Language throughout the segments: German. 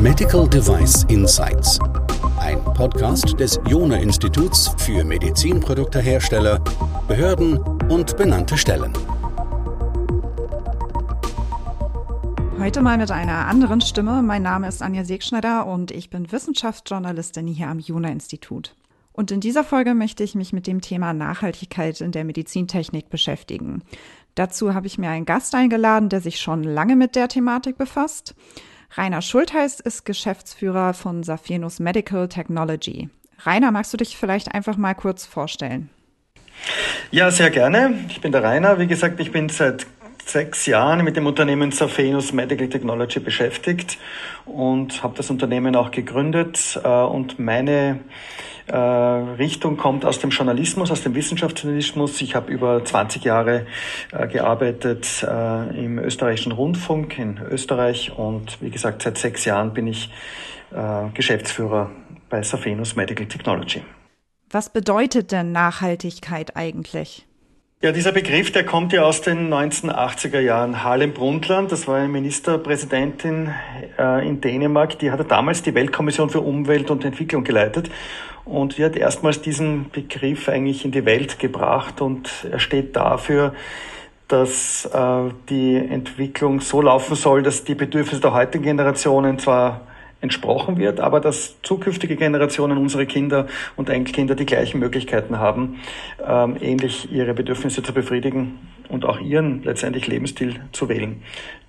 Medical Device Insights. Ein Podcast des Jona Instituts für Medizinproduktehersteller, Behörden und benannte Stellen. Heute mal mit einer anderen Stimme. Mein Name ist Anja Segschneider und ich bin Wissenschaftsjournalistin hier am Jona Institut. Und in dieser Folge möchte ich mich mit dem Thema Nachhaltigkeit in der Medizintechnik beschäftigen. Dazu habe ich mir einen Gast eingeladen, der sich schon lange mit der Thematik befasst. Rainer Schultheiß ist Geschäftsführer von Saphenus Medical Technology. Rainer, magst du dich vielleicht einfach mal kurz vorstellen? Ja, sehr gerne. Ich bin der Rainer. Wie gesagt, ich bin seit sechs Jahren mit dem Unternehmen Saphenus Medical Technology beschäftigt und habe das Unternehmen auch gegründet. Äh, und meine äh, Richtung kommt aus dem Journalismus, aus dem Wissenschaftsjournalismus. Ich habe über 20 Jahre äh, gearbeitet äh, im österreichischen Rundfunk in Österreich und wie gesagt, seit sechs Jahren bin ich äh, Geschäftsführer bei Safenus Medical Technology. Was bedeutet denn Nachhaltigkeit eigentlich? Ja, dieser Begriff, der kommt ja aus den 1980er Jahren. Harlem Brundtland, das war eine Ministerpräsidentin äh, in Dänemark, die hatte damals die Weltkommission für Umwelt und Entwicklung geleitet und die hat erstmals diesen Begriff eigentlich in die Welt gebracht und er steht dafür, dass äh, die Entwicklung so laufen soll, dass die Bedürfnisse der heutigen Generationen zwar entsprochen wird, aber dass zukünftige Generationen, unsere Kinder und Enkelkinder die gleichen Möglichkeiten haben, ähm, ähnlich ihre Bedürfnisse zu befriedigen und auch ihren letztendlich Lebensstil zu wählen.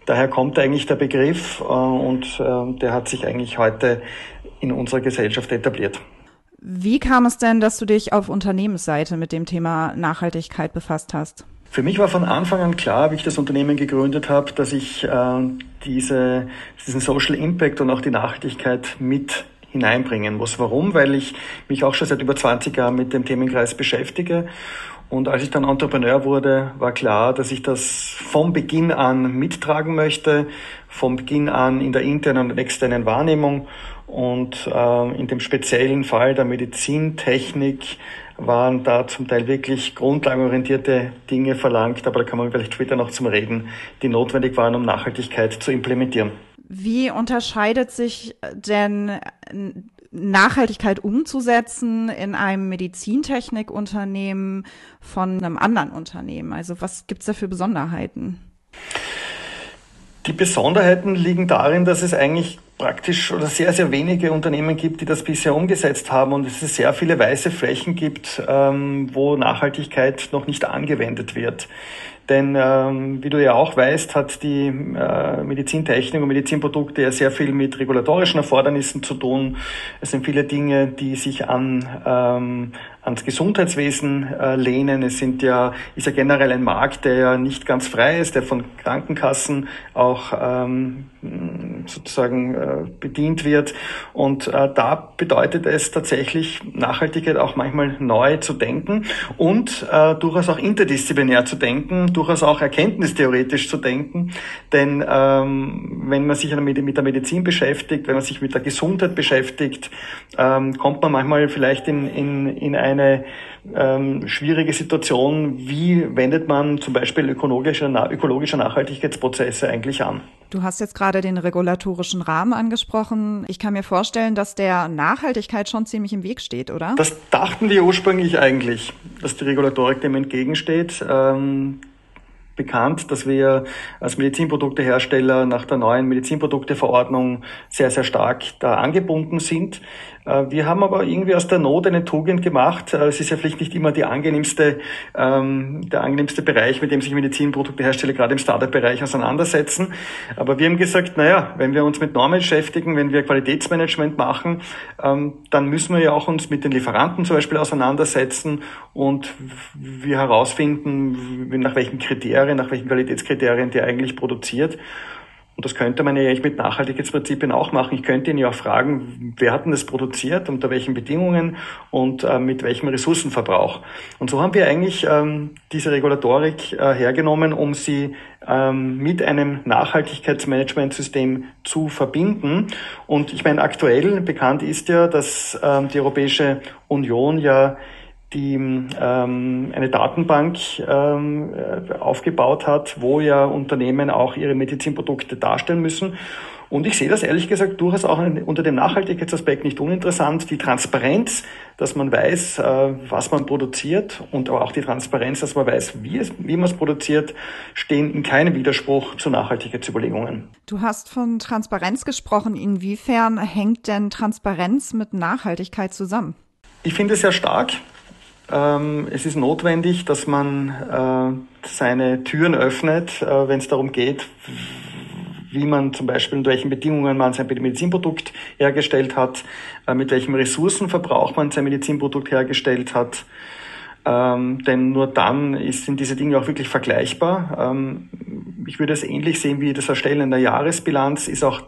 Daher kommt eigentlich der Begriff äh, und äh, der hat sich eigentlich heute in unserer Gesellschaft etabliert. Wie kam es denn, dass du dich auf Unternehmensseite mit dem Thema Nachhaltigkeit befasst hast? Für mich war von Anfang an klar, wie ich das Unternehmen gegründet habe, dass ich äh, diese, diesen Social Impact und auch die Nachhaltigkeit mit hineinbringen muss. Warum? Weil ich mich auch schon seit über 20 Jahren mit dem Themenkreis beschäftige. Und als ich dann Entrepreneur wurde, war klar, dass ich das vom Beginn an mittragen möchte, vom Beginn an in der internen und externen Wahrnehmung und äh, in dem speziellen Fall der Medizintechnik waren da zum Teil wirklich grundlagenorientierte Dinge verlangt, aber da kann man vielleicht später noch zum Reden, die notwendig waren, um Nachhaltigkeit zu implementieren. Wie unterscheidet sich denn Nachhaltigkeit umzusetzen in einem Medizintechnikunternehmen von einem anderen Unternehmen? Also was gibt es da für Besonderheiten? Die Besonderheiten liegen darin, dass es eigentlich praktisch oder sehr, sehr wenige Unternehmen gibt, die das bisher umgesetzt haben und es sehr viele weiße Flächen gibt, ähm, wo Nachhaltigkeit noch nicht angewendet wird. Denn ähm, wie du ja auch weißt, hat die äh, Medizintechnik und Medizinprodukte ja sehr viel mit regulatorischen Erfordernissen zu tun. Es sind viele Dinge, die sich an ähm, ans Gesundheitswesen äh, lehnen. Es sind ja, ist ja generell ein Markt, der ja nicht ganz frei ist, der von Krankenkassen auch ähm, sozusagen äh, bedient wird. Und äh, da bedeutet es tatsächlich, Nachhaltigkeit auch manchmal neu zu denken und äh, durchaus auch interdisziplinär zu denken, durchaus auch erkenntnistheoretisch zu denken. Denn ähm, wenn man sich mit der Medizin beschäftigt, wenn man sich mit der Gesundheit beschäftigt, ähm, kommt man manchmal vielleicht in, in, in eine ähm, schwierige Situation. Wie wendet man zum Beispiel ökologische, ökologische Nachhaltigkeitsprozesse eigentlich an? Du hast jetzt gerade den regulatorischen Rahmen angesprochen. Ich kann mir vorstellen, dass der Nachhaltigkeit schon ziemlich im Weg steht, oder? Das dachten wir ursprünglich eigentlich, dass die Regulatorik dem entgegensteht. Ähm, bekannt, dass wir als Medizinproduktehersteller nach der neuen Medizinprodukteverordnung sehr, sehr stark da angebunden sind. Äh, wir haben aber irgendwie aus der Not eine Tugend gemacht. Äh, es ist ja vielleicht nicht immer die angenehmste, ähm, der angenehmste Bereich, mit dem sich Medizinproduktehersteller gerade im Startup-Bereich auseinandersetzen. Aber wir haben gesagt, naja, wenn wir uns mit Normen beschäftigen, wenn wir Qualitätsmanagement machen, ähm, dann müssen wir ja auch uns mit den Lieferanten zum Beispiel auseinandersetzen und wir herausfinden, nach welchen Kriterien, nach welchen Qualitätskriterien der eigentlich produziert. Und das könnte man ja eigentlich mit Nachhaltigkeitsprinzipien auch machen. Ich könnte ihn ja auch fragen, wer hat denn das produziert, unter welchen Bedingungen und äh, mit welchem Ressourcenverbrauch. Und so haben wir eigentlich ähm, diese Regulatorik äh, hergenommen, um sie ähm, mit einem Nachhaltigkeitsmanagementsystem zu verbinden. Und ich meine, aktuell bekannt ist ja, dass ähm, die Europäische Union ja die ähm, eine Datenbank ähm, äh, aufgebaut hat, wo ja Unternehmen auch ihre Medizinprodukte darstellen müssen. Und ich sehe das ehrlich gesagt durchaus auch unter dem Nachhaltigkeitsaspekt nicht uninteressant. Die Transparenz, dass man weiß, äh, was man produziert und aber auch die Transparenz, dass man weiß, wie, es, wie man es produziert, stehen in keinem Widerspruch zu Nachhaltigkeitsüberlegungen. Du hast von Transparenz gesprochen. Inwiefern hängt denn Transparenz mit Nachhaltigkeit zusammen? Ich finde es sehr stark. Ähm, es ist notwendig, dass man äh, seine Türen öffnet, äh, wenn es darum geht, wie man zum Beispiel unter welchen Bedingungen man sein Medizinprodukt hergestellt hat, äh, mit welchem Ressourcenverbrauch man sein Medizinprodukt hergestellt hat. Ähm, denn nur dann ist, sind diese Dinge auch wirklich vergleichbar. Ähm, ich würde es ähnlich sehen wie das Erstellen einer Jahresbilanz, ist auch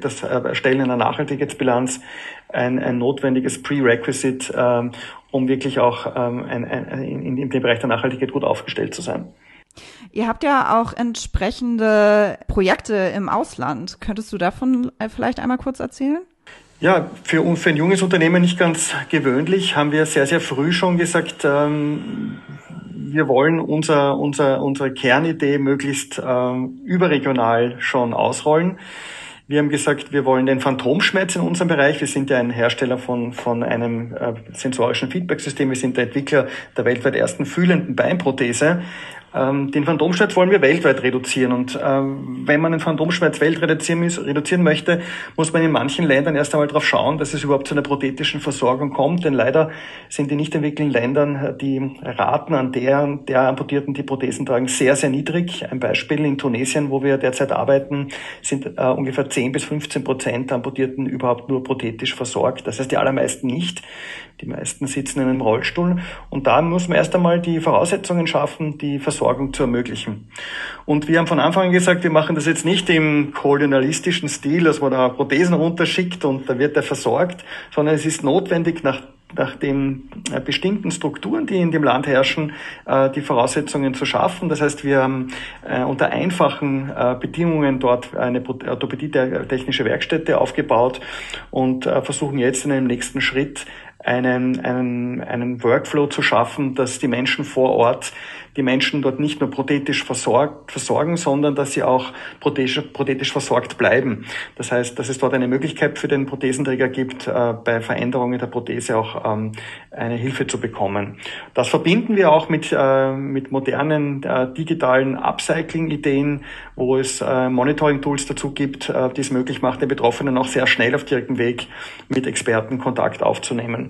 das Erstellen einer Nachhaltigkeitsbilanz ein, ein notwendiges Prerequisite, ähm, um wirklich auch ähm, ein, ein, in, in dem Bereich der Nachhaltigkeit gut aufgestellt zu sein. Ihr habt ja auch entsprechende Projekte im Ausland. Könntest du davon äh, vielleicht einmal kurz erzählen? Ja, für, für ein junges Unternehmen nicht ganz gewöhnlich, haben wir sehr, sehr früh schon gesagt, ähm, wir wollen unser, unser, unsere Kernidee möglichst ähm, überregional schon ausrollen. Wir haben gesagt, wir wollen den Phantomschmerz in unserem Bereich. Wir sind ja ein Hersteller von, von einem äh, sensorischen Feedback-System. Wir sind der Entwickler der weltweit ersten fühlenden Beinprothese. Ähm, den Phantomschmerz wollen wir weltweit reduzieren. Und ähm, wenn man den Phantomschmerz weltweit reduzieren, reduzieren möchte, muss man in manchen Ländern erst einmal darauf schauen, dass es überhaupt zu einer prothetischen Versorgung kommt. Denn leider sind in nicht entwickelten Ländern äh, die Raten an der, der Amputierten, die Prothesen tragen, sehr, sehr niedrig. Ein Beispiel in Tunesien, wo wir derzeit arbeiten, sind äh, ungefähr 10 bis 15 Prozent der Amputierten überhaupt nur prothetisch versorgt. Das heißt, die allermeisten nicht. Die meisten sitzen in einem Rollstuhl. Und da muss man erst einmal die Voraussetzungen schaffen, die Versorgung zu ermöglichen. Und wir haben von Anfang an gesagt, wir machen das jetzt nicht im kolonialistischen Stil, dass man da Prothesen runterschickt und da wird er versorgt, sondern es ist notwendig, nach nach den äh, bestimmten Strukturen, die in dem Land herrschen, äh, die Voraussetzungen zu schaffen. Das heißt, wir haben äh, unter einfachen Bedingungen dort eine orthopädie-technische Werkstätte aufgebaut und versuchen jetzt in einem nächsten Schritt einen, einen, einen Workflow zu schaffen, dass die Menschen vor Ort die Menschen dort nicht nur prothetisch versorgt, versorgen, sondern dass sie auch prothetisch, prothetisch versorgt bleiben. Das heißt, dass es dort eine Möglichkeit für den Prothesenträger gibt, äh, bei Veränderungen der Prothese auch ähm, eine Hilfe zu bekommen. Das verbinden wir auch mit, äh, mit modernen äh, digitalen Upcycling-Ideen, wo es äh, Monitoring-Tools dazu gibt, äh, die es möglich macht, den Betroffenen auch sehr schnell auf direktem Weg mit Experten Kontakt aufzunehmen.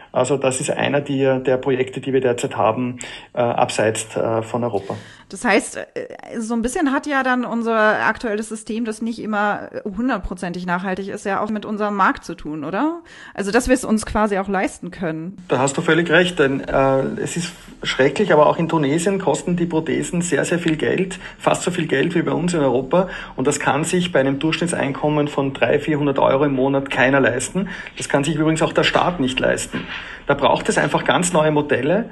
Also das ist einer der, der Projekte, die wir derzeit haben, äh, abseits äh, von Europa. Das heißt, äh, so ein bisschen hat ja dann unser aktuelles System, das nicht immer hundertprozentig nachhaltig ist, ja auch mit unserem Markt zu tun, oder? Also, dass wir es uns quasi auch leisten können. Da hast du völlig recht, denn äh, es ist schrecklich, aber auch in Tunesien kosten die Prothesen sehr, sehr viel Geld, fast so viel Geld wie bei uns in Europa. Und das kann sich bei einem Durchschnittseinkommen von 300, 400 Euro im Monat keiner leisten. Das kann sich übrigens auch der Staat nicht leisten. Da braucht es einfach ganz neue Modelle.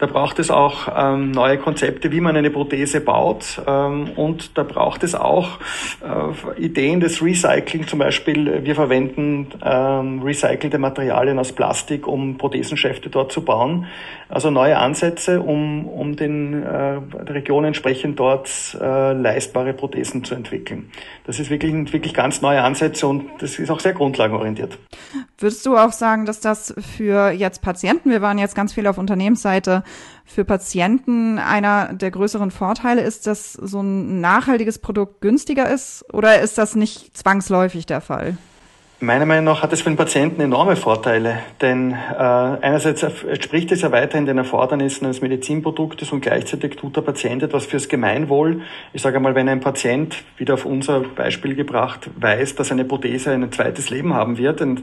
Da braucht es auch ähm, neue Konzepte, wie man eine Prothese baut. Ähm, und da braucht es auch äh, Ideen des Recycling. Zum Beispiel, wir verwenden ähm, recycelte Materialien aus Plastik, um Prothesenschäfte dort zu bauen. Also neue Ansätze, um, um den äh, Regionen entsprechend dort äh, leistbare Prothesen zu entwickeln. Das ist wirklich, wirklich ganz neue Ansätze und das ist auch sehr grundlagenorientiert. Würdest du auch sagen, dass das für jetzt Patienten, wir waren jetzt ganz viel auf Unternehmensseite, für Patienten einer der größeren Vorteile ist, dass so ein nachhaltiges Produkt günstiger ist oder ist das nicht zwangsläufig der Fall? Meiner Meinung nach hat es für den Patienten enorme Vorteile, denn äh, einerseits entspricht es ja weiterhin den Erfordernissen eines Medizinproduktes und gleichzeitig tut der Patient etwas fürs Gemeinwohl. Ich sage einmal, wenn ein Patient, wieder auf unser Beispiel gebracht, weiß, dass eine Prothese ein zweites Leben haben wird und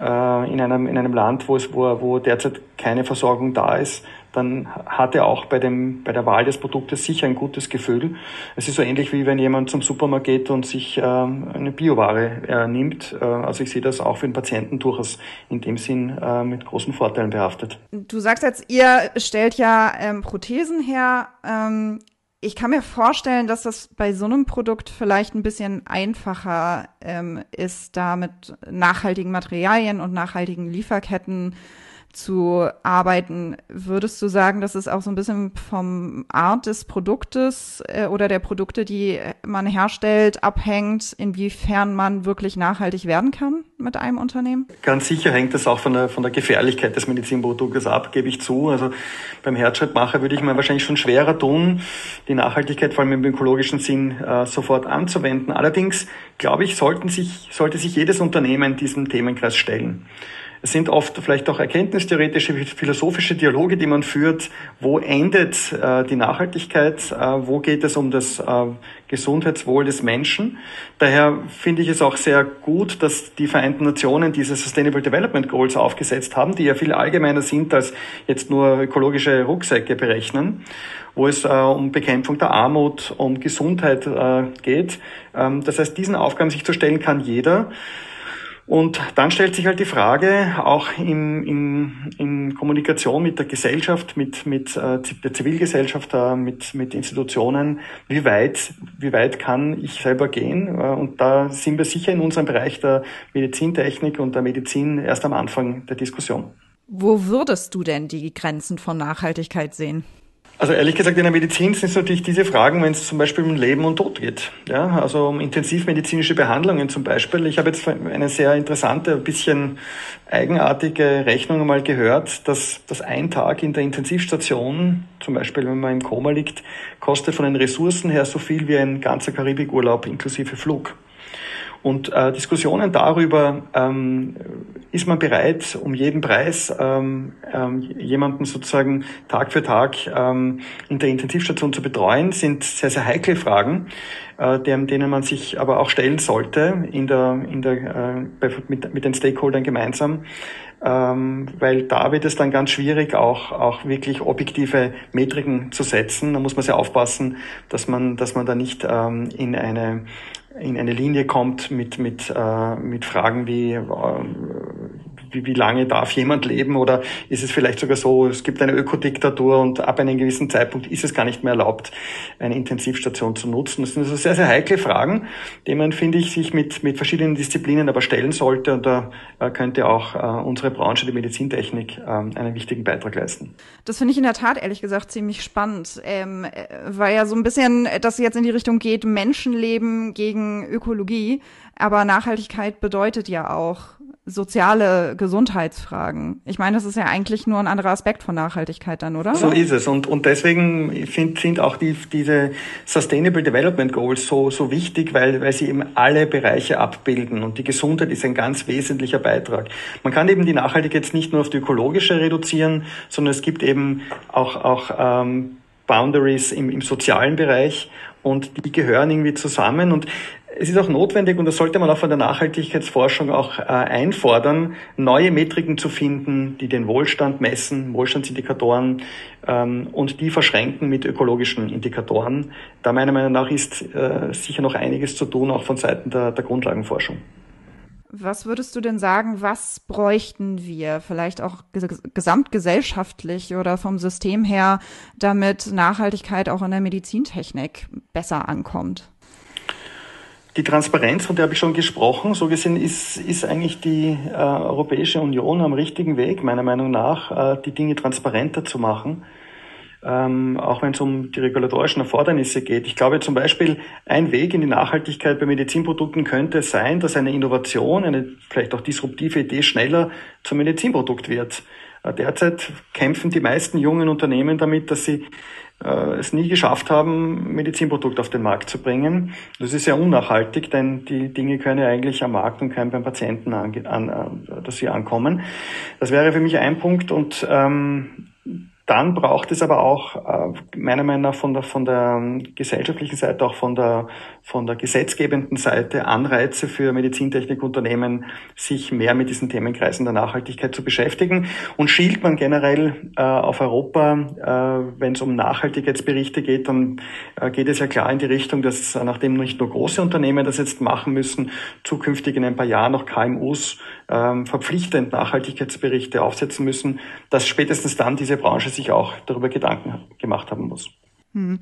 äh, in, einem, in einem Land, wo, es, wo, wo derzeit keine Versorgung da ist, dann hat er auch bei, dem, bei der Wahl des Produktes sicher ein gutes Gefühl. Es ist so ähnlich wie wenn jemand zum Supermarkt geht und sich ähm, eine Bioware äh, nimmt. Äh, also ich sehe das auch für den Patienten durchaus in dem Sinn äh, mit großen Vorteilen behaftet. Du sagst jetzt, ihr stellt ja ähm, Prothesen her. Ähm ich kann mir vorstellen, dass das bei so einem Produkt vielleicht ein bisschen einfacher ähm, ist, da mit nachhaltigen Materialien und nachhaltigen Lieferketten zu arbeiten. Würdest du sagen, dass es auch so ein bisschen vom Art des Produktes äh, oder der Produkte, die man herstellt, abhängt, inwiefern man wirklich nachhaltig werden kann mit einem Unternehmen? Ganz sicher hängt das auch von der, von der Gefährlichkeit des Medizinproduktes ab, gebe ich zu. Also beim Herzschrittmacher würde ich mir wahrscheinlich schon schwerer tun, die Nachhaltigkeit vor allem im ökologischen Sinn äh, sofort anzuwenden. Allerdings glaube ich, sollten sich, sollte sich jedes Unternehmen diesem Themenkreis stellen. Es sind oft vielleicht auch erkenntnistheoretische, philosophische Dialoge, die man führt. Wo endet äh, die Nachhaltigkeit? Äh, wo geht es um das äh, Gesundheitswohl des Menschen? Daher finde ich es auch sehr gut, dass die Vereinten Nationen diese Sustainable Development Goals aufgesetzt haben, die ja viel allgemeiner sind als jetzt nur ökologische Rucksäcke berechnen wo es äh, um Bekämpfung der Armut, um Gesundheit äh, geht. Ähm, das heißt, diesen Aufgaben sich zu stellen kann jeder. Und dann stellt sich halt die Frage, auch in, in, in Kommunikation mit der Gesellschaft, mit, mit äh, der Zivilgesellschaft, mit, mit Institutionen, wie weit, wie weit kann ich selber gehen? Äh, und da sind wir sicher in unserem Bereich der Medizintechnik und der Medizin erst am Anfang der Diskussion. Wo würdest du denn die Grenzen von Nachhaltigkeit sehen? Also ehrlich gesagt, in der Medizin sind es natürlich diese Fragen, wenn es zum Beispiel um Leben und Tod geht. Ja, also um intensivmedizinische Behandlungen zum Beispiel. Ich habe jetzt eine sehr interessante, ein bisschen eigenartige Rechnung einmal gehört, dass, dass ein Tag in der Intensivstation, zum Beispiel wenn man im Koma liegt, kostet von den Ressourcen her so viel wie ein ganzer Karibikurlaub inklusive Flug. Und äh, Diskussionen darüber, ähm, ist man bereit, um jeden Preis ähm, ähm, jemanden sozusagen Tag für Tag ähm, in der Intensivstation zu betreuen, sind sehr, sehr heikle Fragen, äh, denen man sich aber auch stellen sollte in der, in der, äh, mit, mit den Stakeholdern gemeinsam. Ähm, weil da wird es dann ganz schwierig, auch, auch wirklich objektive Metriken zu setzen. Da muss man sehr aufpassen, dass man, dass man da nicht ähm, in eine in eine Linie kommt mit, mit, äh, mit Fragen wie, äh, wie, wie lange darf jemand leben oder ist es vielleicht sogar so, es gibt eine Ökodiktatur und ab einem gewissen Zeitpunkt ist es gar nicht mehr erlaubt, eine Intensivstation zu nutzen. Das sind also sehr, sehr heikle Fragen, die man, finde ich, sich mit, mit verschiedenen Disziplinen aber stellen sollte und da äh, könnte auch äh, unsere Branche, die Medizintechnik, äh, einen wichtigen Beitrag leisten. Das finde ich in der Tat ehrlich gesagt ziemlich spannend, ähm, weil ja so ein bisschen das jetzt in die Richtung geht, Menschenleben gegen Ökologie, aber Nachhaltigkeit bedeutet ja auch soziale Gesundheitsfragen. Ich meine, das ist ja eigentlich nur ein anderer Aspekt von Nachhaltigkeit dann, oder? So ist es. Und, und deswegen find, sind auch die, diese Sustainable Development Goals so, so wichtig, weil, weil sie eben alle Bereiche abbilden. Und die Gesundheit ist ein ganz wesentlicher Beitrag. Man kann eben die Nachhaltigkeit jetzt nicht nur auf die ökologische reduzieren, sondern es gibt eben auch, auch ähm, Boundaries im, im sozialen Bereich und die gehören irgendwie zusammen. Und es ist auch notwendig, und das sollte man auch von der Nachhaltigkeitsforschung auch äh, einfordern, neue Metriken zu finden, die den Wohlstand messen, Wohlstandsindikatoren, ähm, und die verschränken mit ökologischen Indikatoren. Da meiner Meinung nach ist äh, sicher noch einiges zu tun, auch von Seiten der, der Grundlagenforschung. Was würdest du denn sagen, was bräuchten wir vielleicht auch gesamtgesellschaftlich oder vom System her, damit Nachhaltigkeit auch in der Medizintechnik besser ankommt? Die Transparenz, von der habe ich schon gesprochen, so gesehen ist, ist eigentlich die äh, Europäische Union am richtigen Weg, meiner Meinung nach, äh, die Dinge transparenter zu machen. Ähm, auch wenn es um die regulatorischen Erfordernisse geht. Ich glaube zum Beispiel, ein Weg in die Nachhaltigkeit bei Medizinprodukten könnte sein, dass eine Innovation, eine vielleicht auch disruptive Idee schneller zum Medizinprodukt wird. Äh, derzeit kämpfen die meisten jungen Unternehmen damit, dass sie es nie geschafft haben, Medizinprodukt auf den Markt zu bringen. Das ist sehr unnachhaltig, denn die Dinge können ja eigentlich am Markt und können beim Patienten an, an, äh, dass sie ankommen. Das wäre für mich ein Punkt und ähm, dann braucht es aber auch äh, meiner Meinung nach von der, von der gesellschaftlichen Seite, auch von der, von der gesetzgebenden Seite Anreize für Medizintechnikunternehmen, sich mehr mit diesen Themenkreisen der Nachhaltigkeit zu beschäftigen. Und schielt man generell äh, auf Europa, äh, wenn es um Nachhaltigkeitsberichte geht, dann äh, geht es ja klar in die Richtung, dass nachdem nicht nur große Unternehmen das jetzt machen müssen, zukünftig in ein paar Jahren noch KMUs ähm, verpflichtend Nachhaltigkeitsberichte aufsetzen müssen, dass spätestens dann diese Branche sich auch darüber Gedanken gemacht haben muss. Hm.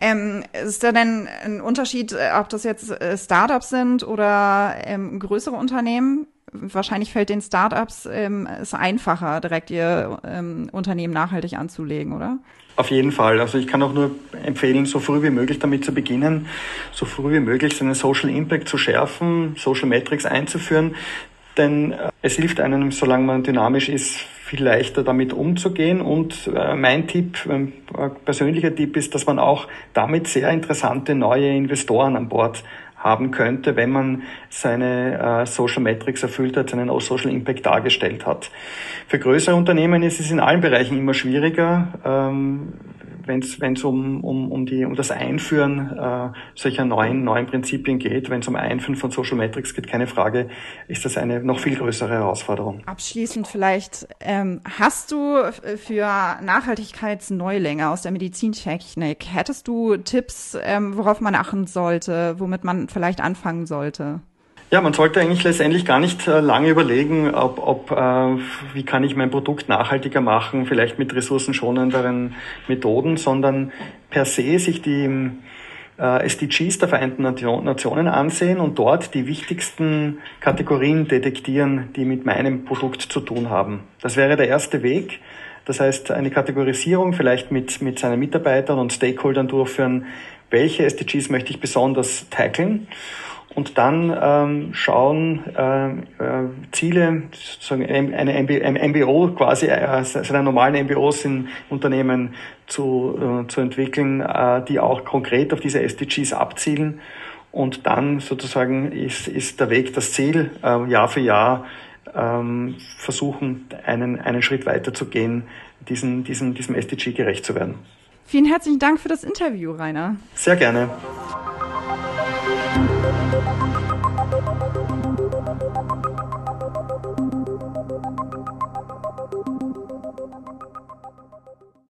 Ähm, ist da denn ein Unterschied, äh, ob das jetzt äh, Startups sind oder ähm, größere Unternehmen? wahrscheinlich fällt den Startups ähm, es einfacher, direkt ihr ähm, Unternehmen nachhaltig anzulegen, oder? Auf jeden Fall. Also ich kann auch nur empfehlen, so früh wie möglich damit zu beginnen, so früh wie möglich seinen Social Impact zu schärfen, Social Metrics einzuführen. Denn äh, es hilft einem, solange man dynamisch ist, viel leichter damit umzugehen. Und äh, mein Tipp, mein äh, persönlicher Tipp ist, dass man auch damit sehr interessante neue Investoren an Bord haben könnte, wenn man seine äh, Social Metrics erfüllt hat, seinen Social Impact dargestellt hat. Für größere Unternehmen ist es in allen Bereichen immer schwieriger. Ähm, wenn es um, um, um, um das Einführen äh, solcher neuen, neuen Prinzipien geht, wenn es um Einführen von Social Metrics geht, keine Frage, ist das eine noch viel größere Herausforderung. Abschließend vielleicht, ähm, hast du für Nachhaltigkeitsneulinge aus der Medizintechnik, hättest du Tipps, ähm, worauf man achten sollte, womit man vielleicht anfangen sollte? Ja, man sollte eigentlich letztendlich gar nicht äh, lange überlegen, ob, ob äh, wie kann ich mein Produkt nachhaltiger machen, vielleicht mit ressourcenschonenderen Methoden, sondern per se sich die äh, SDGs der Vereinten Nationen ansehen und dort die wichtigsten Kategorien detektieren, die mit meinem Produkt zu tun haben. Das wäre der erste Weg. Das heißt, eine Kategorisierung vielleicht mit, mit seinen Mitarbeitern und Stakeholdern durchführen, welche SDGs möchte ich besonders tackeln und dann ähm, schauen, äh, äh, Ziele, sozusagen eine MBO quasi, äh, seine normalen MBOs in Unternehmen zu, äh, zu entwickeln, äh, die auch konkret auf diese SDGs abzielen. Und dann sozusagen ist, ist der Weg das Ziel, äh, Jahr für Jahr ähm, versuchen, einen, einen Schritt weiter zu gehen, diesen, diesem, diesem SDG gerecht zu werden. Vielen herzlichen Dank für das Interview, Rainer. Sehr gerne.